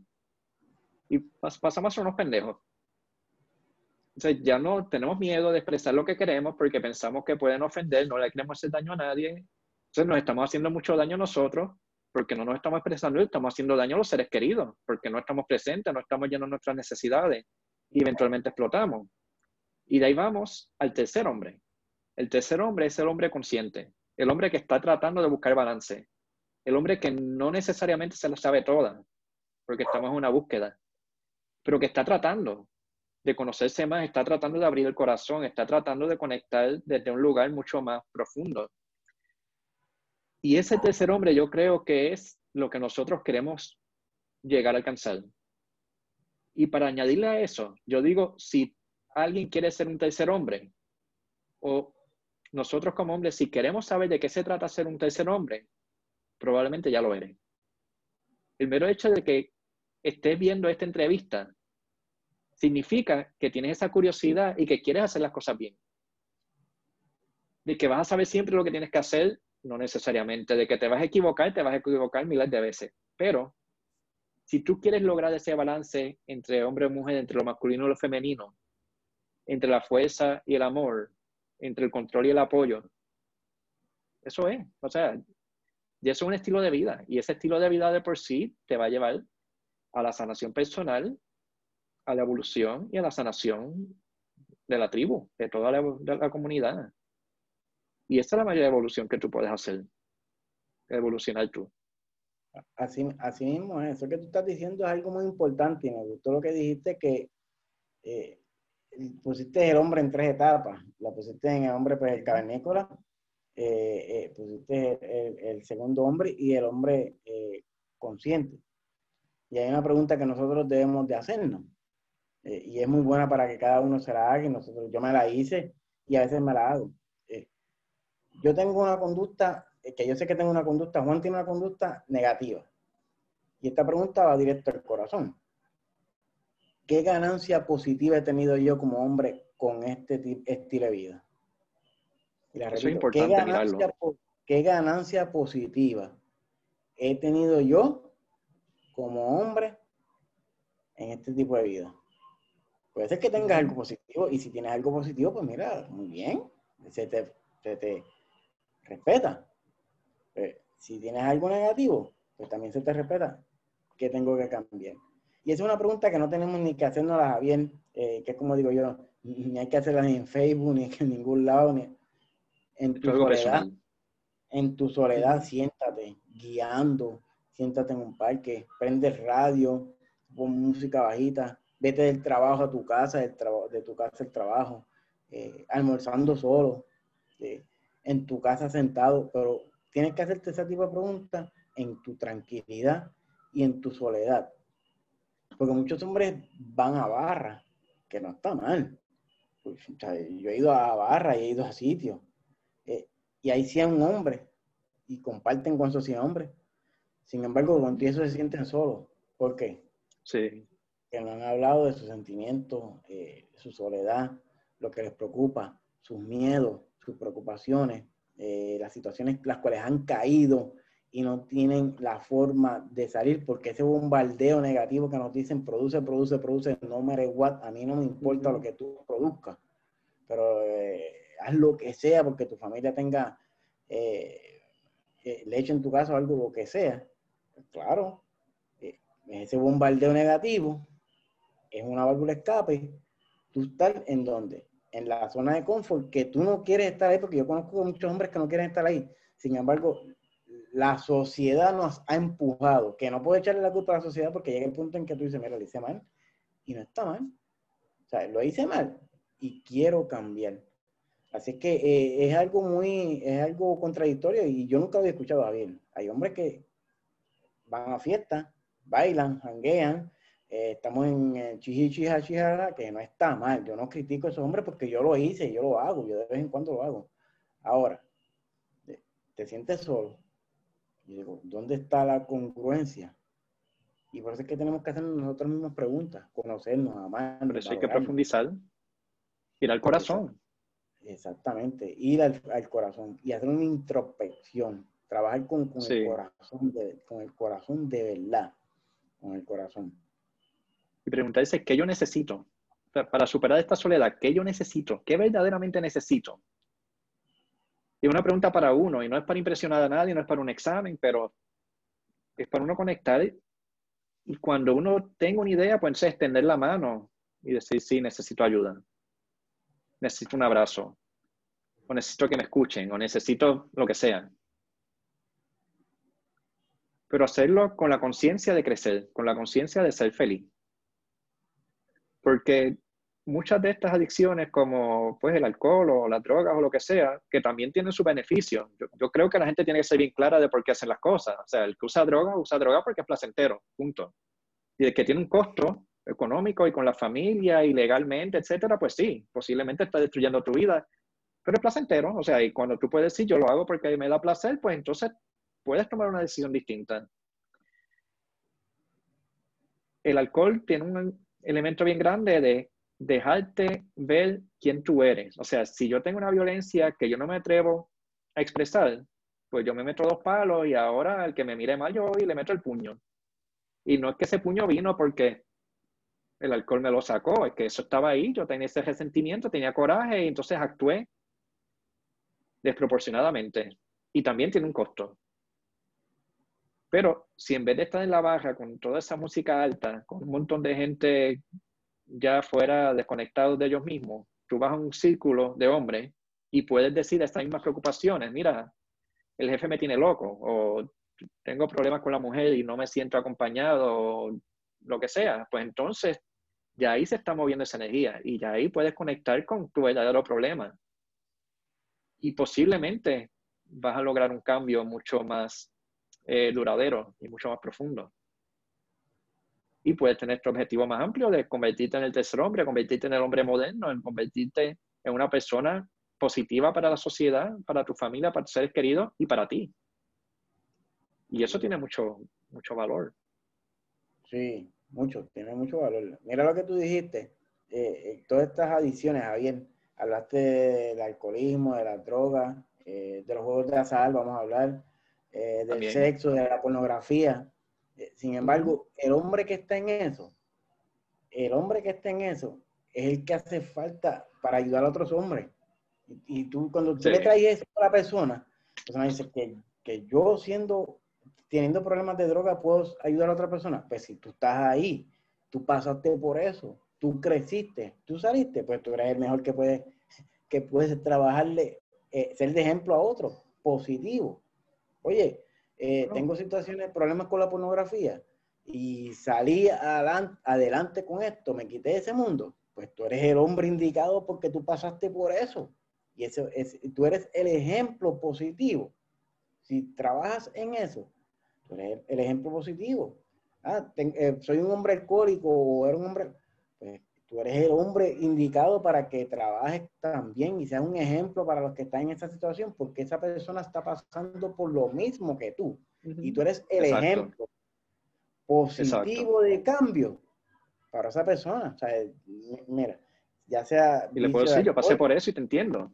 y pasamos a ser unos pendejos. Entonces ya no tenemos miedo de expresar lo que queremos porque pensamos que pueden ofender, no le queremos hacer daño a nadie. Entonces nos estamos haciendo mucho daño a nosotros porque no nos estamos expresando estamos haciendo daño a los seres queridos, porque no estamos presentes, no estamos llenando nuestras necesidades y eventualmente explotamos. Y de ahí vamos al tercer hombre. El tercer hombre es el hombre consciente el hombre que está tratando de buscar balance, el hombre que no necesariamente se lo sabe toda, porque estamos en una búsqueda, pero que está tratando de conocerse más, está tratando de abrir el corazón, está tratando de conectar desde un lugar mucho más profundo. Y ese tercer hombre yo creo que es lo que nosotros queremos llegar a alcanzar. Y para añadirle a eso, yo digo, si alguien quiere ser un tercer hombre, o nosotros como hombres, si queremos saber de qué se trata ser un tercer hombre, probablemente ya lo eres. El mero hecho de que estés viendo esta entrevista significa que tienes esa curiosidad y que quieres hacer las cosas bien. De que vas a saber siempre lo que tienes que hacer, no necesariamente. De que te vas a equivocar, te vas a equivocar miles de veces. Pero si tú quieres lograr ese balance entre hombre y mujer, entre lo masculino y lo femenino, entre la fuerza y el amor, entre el control y el apoyo. Eso es, o sea, y eso es un estilo de vida. Y ese estilo de vida de por sí te va a llevar a la sanación personal, a la evolución y a la sanación de la tribu, de toda la, comunidad. Y esa es la mayor evolución que tú puedes hacer, evolucionar tú. Así, así mismo, eso que tú estás diciendo es algo muy importante y me gustó lo que dijiste que eh, pusiste el hombre en tres etapas. La pusiste en el hombre, pues el cavernícola, eh, eh, pusiste el, segundo hombre y el hombre consciente. Y hay una pregunta que nosotros debemos de hacernos. y es muy buena para que cada uno se la haga y nosotros, yo me la hice y a veces me la hago. Yo tengo una conducta, que yo sé que tengo una conducta, Juan tiene una conducta negativa. Y esta pregunta va directo al corazón. ¿qué ganancia positiva he tenido yo como hombre con este estilo de vida? Eso es importante ¿qué ganancia, ¿Qué ganancia positiva he tenido yo como hombre en este tipo de vida? Puede ser que tengas algo positivo y si tienes algo positivo, pues mira, muy bien, se te, te respeta. Eh, si tienes algo negativo, pues también se te respeta. ¿Qué tengo que cambiar? Y esa es una pregunta que no tenemos ni que hacernos bien, eh, que es como digo yo, ni hay que hacerla ni en Facebook, ni en ningún lado, ni en tu soledad. En tu soledad, siéntate guiando, siéntate en un parque, prende el radio, pon música bajita, vete del trabajo a tu casa, de tu casa al trabajo, eh, almorzando solo, eh, en tu casa sentado, pero tienes que hacerte ese tipo de preguntas en tu tranquilidad y en tu soledad. Porque muchos hombres van a barra, que no está mal. Pues, yo he ido a barra y he ido a sitios. Eh, y hay 100 hombres y comparten con esos 100 hombres. Sin embargo, con eso se sienten solos. ¿Por qué? Sí que no han hablado de sus sentimientos, eh, su soledad, lo que les preocupa, sus miedos, sus preocupaciones, eh, las situaciones las cuales han caído y no tienen la forma de salir porque ese bombardeo negativo que nos dicen produce, produce, produce, no me what, a mí no me importa lo que tú produzcas, pero eh, haz lo que sea porque tu familia tenga leche en tu casa o algo, lo que sea. Claro, ese bombardeo negativo es una válvula escape, tú estás en dónde? En la zona de confort, que tú no quieres estar ahí, porque yo conozco muchos hombres que no quieren estar ahí. Sin embargo, la sociedad nos ha empujado, que no puedo echarle la culpa a la sociedad porque llega el punto en que tú dices, mira, lo hice mal, y no está mal. O sea, lo hice mal y quiero cambiar. Así que eh, es algo muy, es algo contradictorio y yo nunca lo había escuchado a bien. Hay hombres que van a fiestas, bailan, janguean, eh, estamos en eh, chihichija, que no está mal. Yo no critico a esos hombres porque yo lo hice, yo lo hago, yo de vez en cuando lo hago. Ahora, te sientes solo. Y digo, ¿dónde está la congruencia? Y por eso es que tenemos que hacer nosotros mismos preguntas, conocernos, amarnos. Por eso hay que profundizar, ir al corazón. Exactamente, ir al, corazón y hacer una introspección, trabajar con, el corazón con el corazón de verdad, con el corazón y preguntarse qué yo necesito para superar esta soledad, qué yo necesito, qué verdaderamente necesito. Y una pregunta para uno, y no es para impresionar a nadie, no es para un examen, pero es para uno conectar y cuando uno tenga una idea, pues extender la mano y decir, sí, necesito ayuda, necesito un abrazo, o necesito que me escuchen, o necesito lo que sea. Pero hacerlo con la conciencia de crecer, con la conciencia de ser feliz. Porque muchas de estas adicciones, como pues el alcohol o las drogas o lo que sea, que también tienen su beneficio. Yo, creo que la gente tiene que ser bien clara de por qué hacen las cosas. O sea, el que usa droga, usa droga porque es placentero, punto. Y el que tiene un costo económico y con la familia y legalmente, etcétera, pues sí, posiblemente está destruyendo tu vida. Pero es placentero, o sea, y cuando tú puedes decir yo lo hago porque me da placer, pues entonces puedes tomar una decisión distinta. El alcohol tiene un elemento bien grande de dejarte ver quién tú eres. O sea, si yo tengo una violencia que yo no me atrevo a expresar, pues yo me meto dos palos y ahora el que me mire mal yo y le meto el puño. Y no es que ese puño vino porque el alcohol me lo sacó, es que eso estaba ahí, yo tenía ese resentimiento, tenía coraje y entonces actué desproporcionadamente. Y también tiene un costo. Pero si en vez de estar en la baja con toda esa música alta, con un montón de gente ya fuera desconectados de ellos mismos, tú vas a un círculo de hombres y puedes decir estas mismas preocupaciones, mira, el jefe me tiene loco, o tengo problemas con la mujer y no me siento acompañado, o lo que sea, pues entonces ya ahí se está moviendo esa energía y ya ahí puedes conectar con tu verdadero problema. Y posiblemente vas a lograr un cambio mucho más eh, duradero y mucho más profundo. Y puedes tener tu objetivo más amplio de convertirte en el tercer hombre, convertirte en el hombre moderno, en convertirte en una persona positiva para la sociedad, para tu familia, para tus seres queridos y para ti. Y eso tiene mucho, mucho valor. Sí, mucho, tiene mucho valor. Mira lo que tú dijiste, eh, eh, todas estas adicciones, Javier, hablaste del alcoholismo, de la droga, de los juegos de azar, vamos a hablar, del sexo, de la pornografía. sin embargo, el hombre que está en eso, el hombre que está en eso, es el que hace falta para ayudar a otros hombres. Y, tú, cuando tú le traes eso a la persona, la persona dice que, que yo siendo teniendo problemas de droga, ¿puedo ayudar a otra persona? Pues si tú estás ahí, tú pasaste por eso, tú creciste, tú saliste, pues tú eres el mejor que puedes, que puedes trabajarle, eh, ser de ejemplo a otro, positivo. Oye, eh, tengo situaciones, problemas con la pornografía y salí adelante, adelante con esto, me quité de ese mundo, pues tú eres el hombre indicado porque tú pasaste por eso. Y eso es, tú eres el ejemplo positivo. Si trabajas en eso, Tú eres el, ejemplo positivo. Ah, eh, soy un hombre alcohólico o era un hombre. Tú eres el hombre indicado para que trabajes también y seas un ejemplo para los que están en esa situación, porque esa persona está pasando por lo mismo que tú. Y tú eres el ejemplo positivo de cambio para esa persona. O sea, mira, ya sea. Y le puedo decir, yo pasé por eso y te entiendo.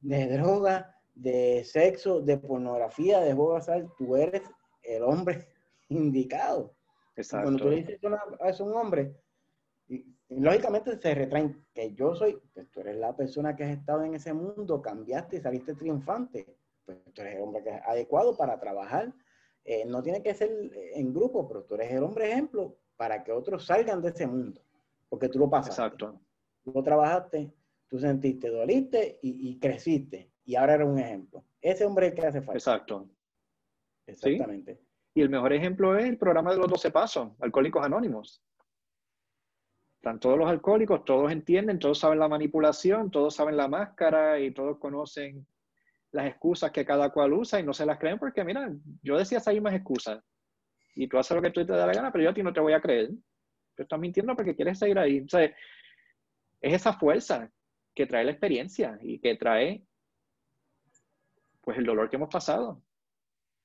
De droga, de sexo, de pornografía, de juego tú eres el hombre indicado. Exacto. Cuando tú le dices a es un hombre, lógicamente se retraen que yo soy, pues tú eres la persona que has estado en ese mundo, cambiaste y saliste triunfante. Pues tú eres el hombre que es adecuado para trabajar. Eh, no tiene que ser en grupo, pero tú eres el hombre ejemplo para que otros salgan de ese mundo. Porque tú lo pasaste. Exacto. Tú lo trabajaste, tú sentiste, doliste y, y creciste. Y ahora eres un ejemplo. Ese hombre es el que hace falta. Exacto. Exactamente. Y el mejor ejemplo es el programa de los 12 pasos, Alcohólicos Anónimos. Están todos los alcohólicos, todos entienden, todos saben la manipulación, todos saben la máscara y todos conocen las excusas que cada cual usa y no se las creen porque, mira, yo decía esas más excusas y tú haces lo que tú te da la gana, pero yo a ti no te voy a creer. Tú estás mintiendo porque quieres seguir ahí. Entonces, es esa fuerza que trae la experiencia y que trae pues el dolor que hemos pasado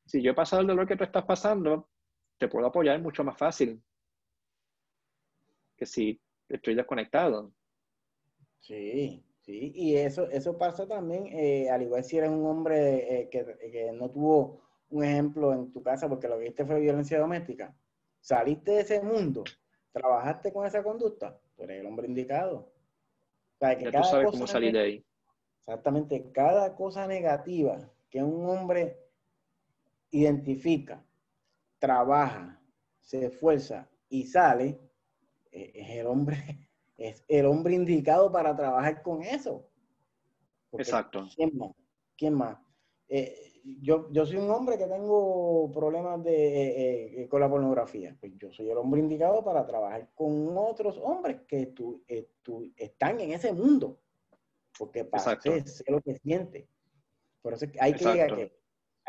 si yo he pasado el dolor que tú estás pasando, te puedo apoyar mucho más fácil que si estoy desconectado. Sí, sí, y eso, eso pasa también, eh, al igual si eres un hombre eh, que, no tuvo un ejemplo en tu casa porque lo que viste fue violencia doméstica, saliste de ese mundo, trabajaste con esa conducta, tú eres el hombre indicado. ya tú sabes cómo salir de ahí. Exactamente, cada cosa negativa que un hombre identifica, trabaja, se esfuerza y sale, es el hombre, es el hombre indicado para trabajar con eso. Exacto. ¿Quién más? ¿Quién más? Eh, yo, yo soy un hombre que tengo problemas de, eh, con la pornografía. Pues yo soy el hombre indicado para trabajar con otros hombres que están en ese mundo. Porque para sé, lo que siente. Por eso hay que llegar que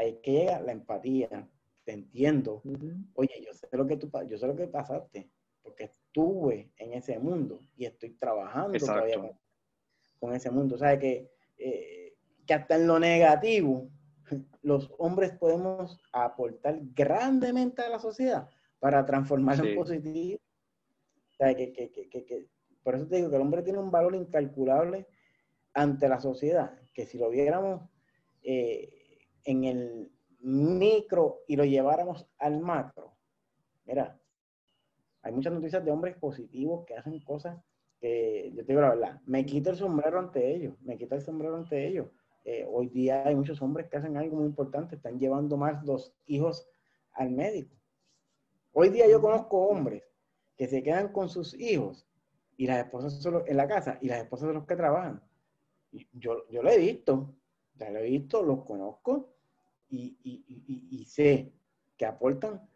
hay que llegar la empatía, te entiendo. Oye, yo sé lo que tú, yo sé lo que pasaste, porque estuve en ese mundo y estoy trabajando todavía con, ese mundo. O sea, que, eh, que hasta en lo negativo, los hombres podemos aportar grandemente a la sociedad para transformarlo en positivo. O sea, que, que, que, por eso te digo que el hombre tiene un valor incalculable ante la sociedad, que si lo viéramos eh, en el micro y lo lleváramos al macro, mira, hay muchas noticias de hombres positivos que hacen cosas que, yo te digo la verdad, me quito el sombrero ante ellos, me quita el sombrero ante ellos. Eh, hoy día hay muchos hombres que hacen algo muy importante, están llevando más los hijos al médico. Hoy día yo conozco hombres que se quedan con sus hijos y las esposas son en la casa y las esposas son los que trabajan. Yo, yo lo he visto, ya lo he visto, los conozco y, sé que aportan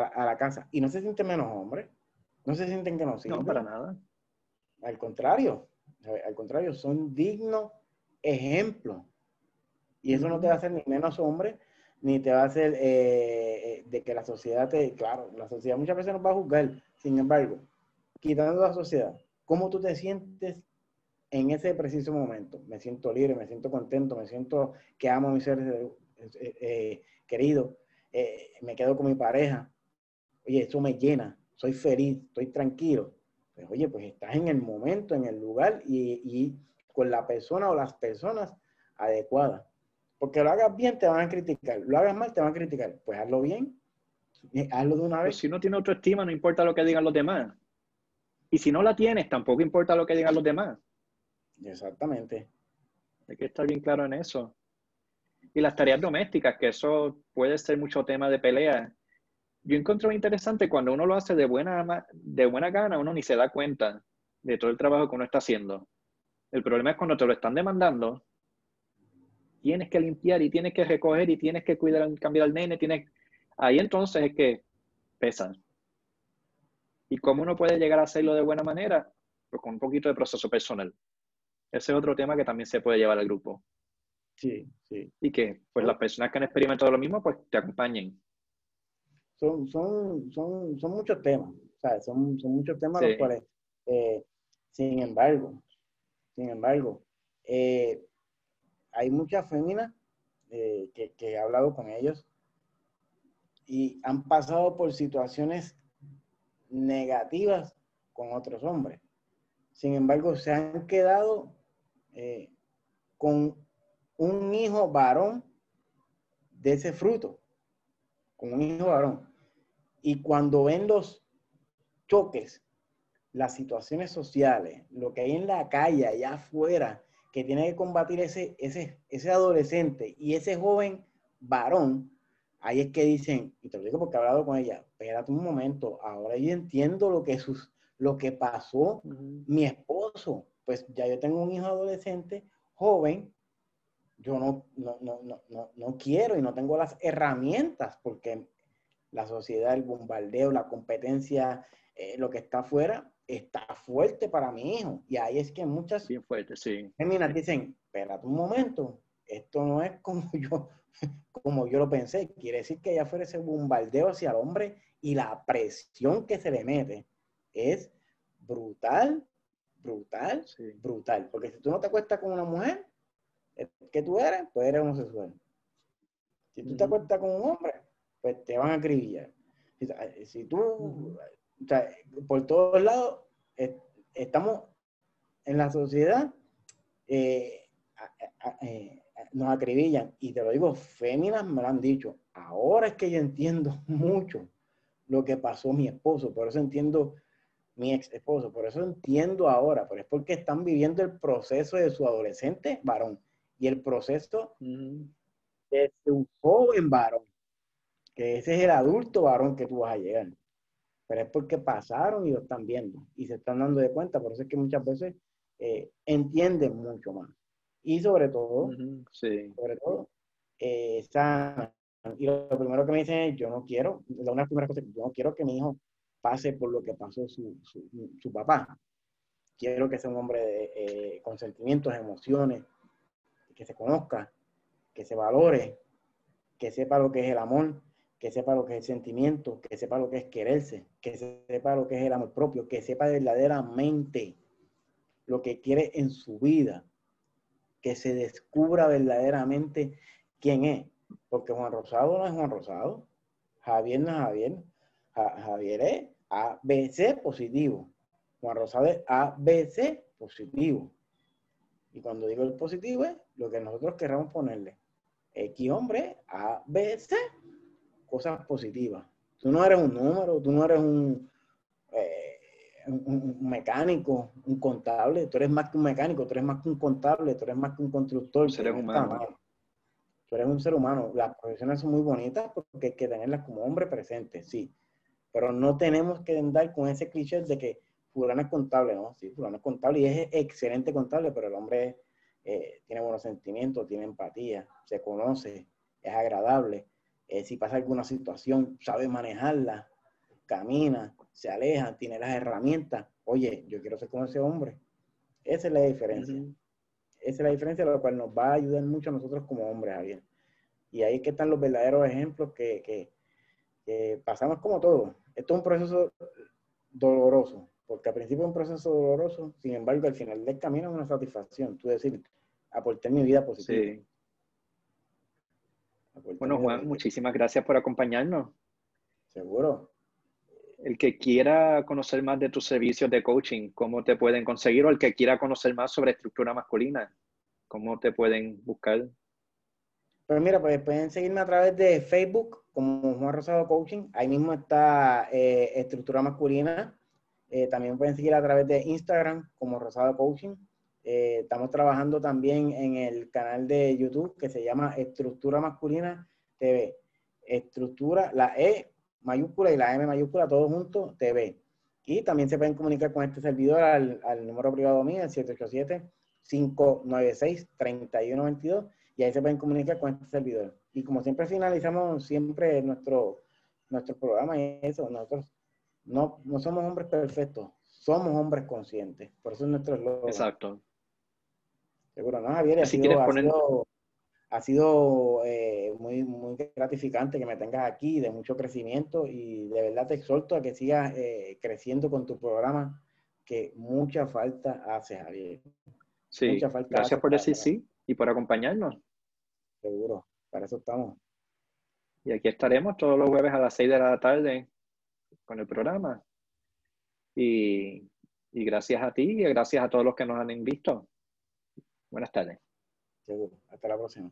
a, la casa. Y no se sienten menos hombres, no se sienten que no sirven. No, para nada. Al contrario, al contrario, son dignos ejemplos. Y eso no te va a hacer ni menos hombre, ni te va a hacer eh, eh, de que la sociedad te... Claro, la sociedad muchas veces nos va a juzgar. Sin embargo, quitando la sociedad, ¿cómo tú te sientes en ese preciso momento. Me siento libre, me siento contento, me siento que amo a mis seres eh, eh, queridos, eh, me quedo con mi pareja. Oye, eso me llena, soy feliz, estoy tranquilo. Pues oye, pues estás en el momento, en el lugar y, y con la persona o las personas adecuadas. Porque lo hagas bien, te van a criticar. Lo hagas mal, te van a criticar. Pues hazlo bien. Hazlo de una pues vez. si no tiene autoestima, no importa lo que digan los demás. Y si no la tienes, tampoco importa lo que digan los demás. Exactamente. Hay que estar bien claro en eso. Y las tareas domésticas, que eso puede ser mucho tema de pelea. Yo encuentro interesante cuando uno lo hace de buena, de buena gana, uno ni se da cuenta de todo el trabajo que uno está haciendo. El problema es cuando te lo están demandando tienes que limpiar y tienes que recoger y tienes que cuidar, cambiar al nene, tienes... ahí entonces es que pesan. ¿Y cómo uno puede llegar a hacerlo de buena manera? Pues con un poquito de proceso personal. Ese es otro tema que también se puede llevar al grupo. Sí, sí. Y que pues las personas que han experimentado lo mismo, pues te acompañen. Son, son, son, son muchos temas, ¿sabes? Son, son muchos temas los cuales, eh, sin embargo, sin embargo, eh, hay muchas féminas eh, que, he hablado con ellos y han pasado por situaciones negativas con otros hombres. Sin embargo, se han quedado con un hijo varón de ese fruto, con un hijo varón. Y cuando ven los choques, las situaciones sociales, lo que hay en la calle, allá afuera, que tiene que combatir ese, ese, ese adolescente y ese joven varón, ahí es que dicen, y te lo digo porque he hablado con ella, espérate un momento, ahora yo entiendo lo que, sus, lo que pasó mi esposo, pues ya yo tengo un hijo adolescente, joven, yo no, no, no, no, quiero y no tengo las herramientas porque la sociedad, el bombardeo, la competencia, eh, lo que está afuera, está fuerte para mi hijo. Y ahí es que muchas Bien fuerte, sí. féminas dicen, espérate un momento, esto no es como yo, como yo lo pensé. Quiere decir que ya fuera ese bombardeo hacia el hombre y la presión que se le mete es brutal, brutal, brutal. Porque si tú no te acuestas con una mujer, que tú eres, pues eres homosexual. Si tú te acuestas con un hombre, pues te van a acribillar. Si, tú o sea, por todos lados, estamos en la sociedad, eh, eh, nos acribillan. Y te lo digo, féminas me lo han dicho. Ahora es que yo entiendo mucho lo que pasó mi esposo, por eso entiendo mi ex esposo, por eso entiendo ahora, pero es porque están viviendo el proceso de su adolescente varón. Y el proceso de su joven varón, que ese es el adulto varón que tú vas a llegar pero es porque pasaron y lo están viendo y se están dando de cuenta. Por eso es que muchas veces eh, entienden mucho más. Y sobre todo, sobre todo, eh, y lo, primero que me dicen es, yo no quiero, la una primera cosa, yo no quiero que mi hijo pase por lo que pasó su, su, papá. Quiero que sea un hombre de, eh, con sentimientos, emociones, que se conozca, que se valore, que sepa lo que es el amor, que sepa lo que es sentimiento, que sepa lo que es quererse, que sepa lo que es el amor propio, que sepa verdaderamente lo que quiere en su vida, que se descubra verdaderamente quién es. Porque Juan Rosado no es Juan Rosado, Javier no es Javier, Javier es ABC positivo, Juan Rosado es ABC positivo. Y cuando digo el positivo es lo que nosotros querramos ponerle. X hombre, ABC cosas positivas. Tú no eres un número, tú no eres eh, un, un, mecánico, un contable, tú eres más que un mecánico, tú eres más que un contable, tú eres más que un constructor. Tú eres humano. Tú eres un ser humano. Las profesiones son muy bonitas porque hay que tenerlas como hombre presente, sí. Pero no tenemos que andar con ese cliché de que fulano es contable, ¿no? Sí, fulano es contable y es excelente contable, pero el hombre eh, tiene buenos sentimientos, tiene empatía, se conoce, es agradable eh, si pasa alguna situación, sabe manejarla, camina, se aleja, tiene las herramientas. Oye, yo quiero ser como ese hombre. Esa es la diferencia. Esa es la diferencia, lo cual nos va a ayudar mucho a nosotros como hombres, Javier. Y ahí es que están los verdaderos ejemplos que, que, pasamos como todo. Esto es un proceso doloroso, porque al principio es un proceso doloroso, sin embargo, al final del camino es una satisfacción. Tú decir, aporté mi vida positiva. Sí. Bueno, Juan, muchísimas gracias por acompañarnos. Seguro. el que quiera conocer más de tus servicios de coaching, ¿cómo te pueden conseguir? O el que quiera conocer más sobre estructura masculina, ¿cómo te pueden buscar? Pues mira, pues pueden seguirme a través de Facebook como Juan Rosado Coaching. Ahí mismo está eh, Estructura Masculina. Eh, también pueden seguir a través de Instagram como Rosado Coaching. Eh, estamos trabajando también en el canal de YouTube que se llama Estructura Masculina TV. Estructura, la E mayúscula y la M mayúscula, todos juntos, TV. Y también se pueden comunicar con este servidor al, al número privado mío, el 787-596-3122, y ahí se pueden comunicar con este servidor. Y como siempre finalizamos siempre nuestro, nuestro programa y eso, nosotros no, no somos hombres perfectos, somos hombres conscientes. Por eso es nuestro eslogan. Exacto. Seguro, ¿no, Javier? Ha sido, ha sido eh, muy, muy gratificante que me tengas aquí, de mucho crecimiento y de verdad te exhorto a que sigas eh, creciendo con tu programa, que mucha falta hace, Javier. Sí, gracias por decir sí y por acompañarnos. Seguro, para eso estamos. Y aquí estaremos todos los jueves a las 6 de la tarde con el programa. Y, y gracias a ti y gracias a todos los que nos han visto. Buenas tardes. Seguro. Hasta la próxima.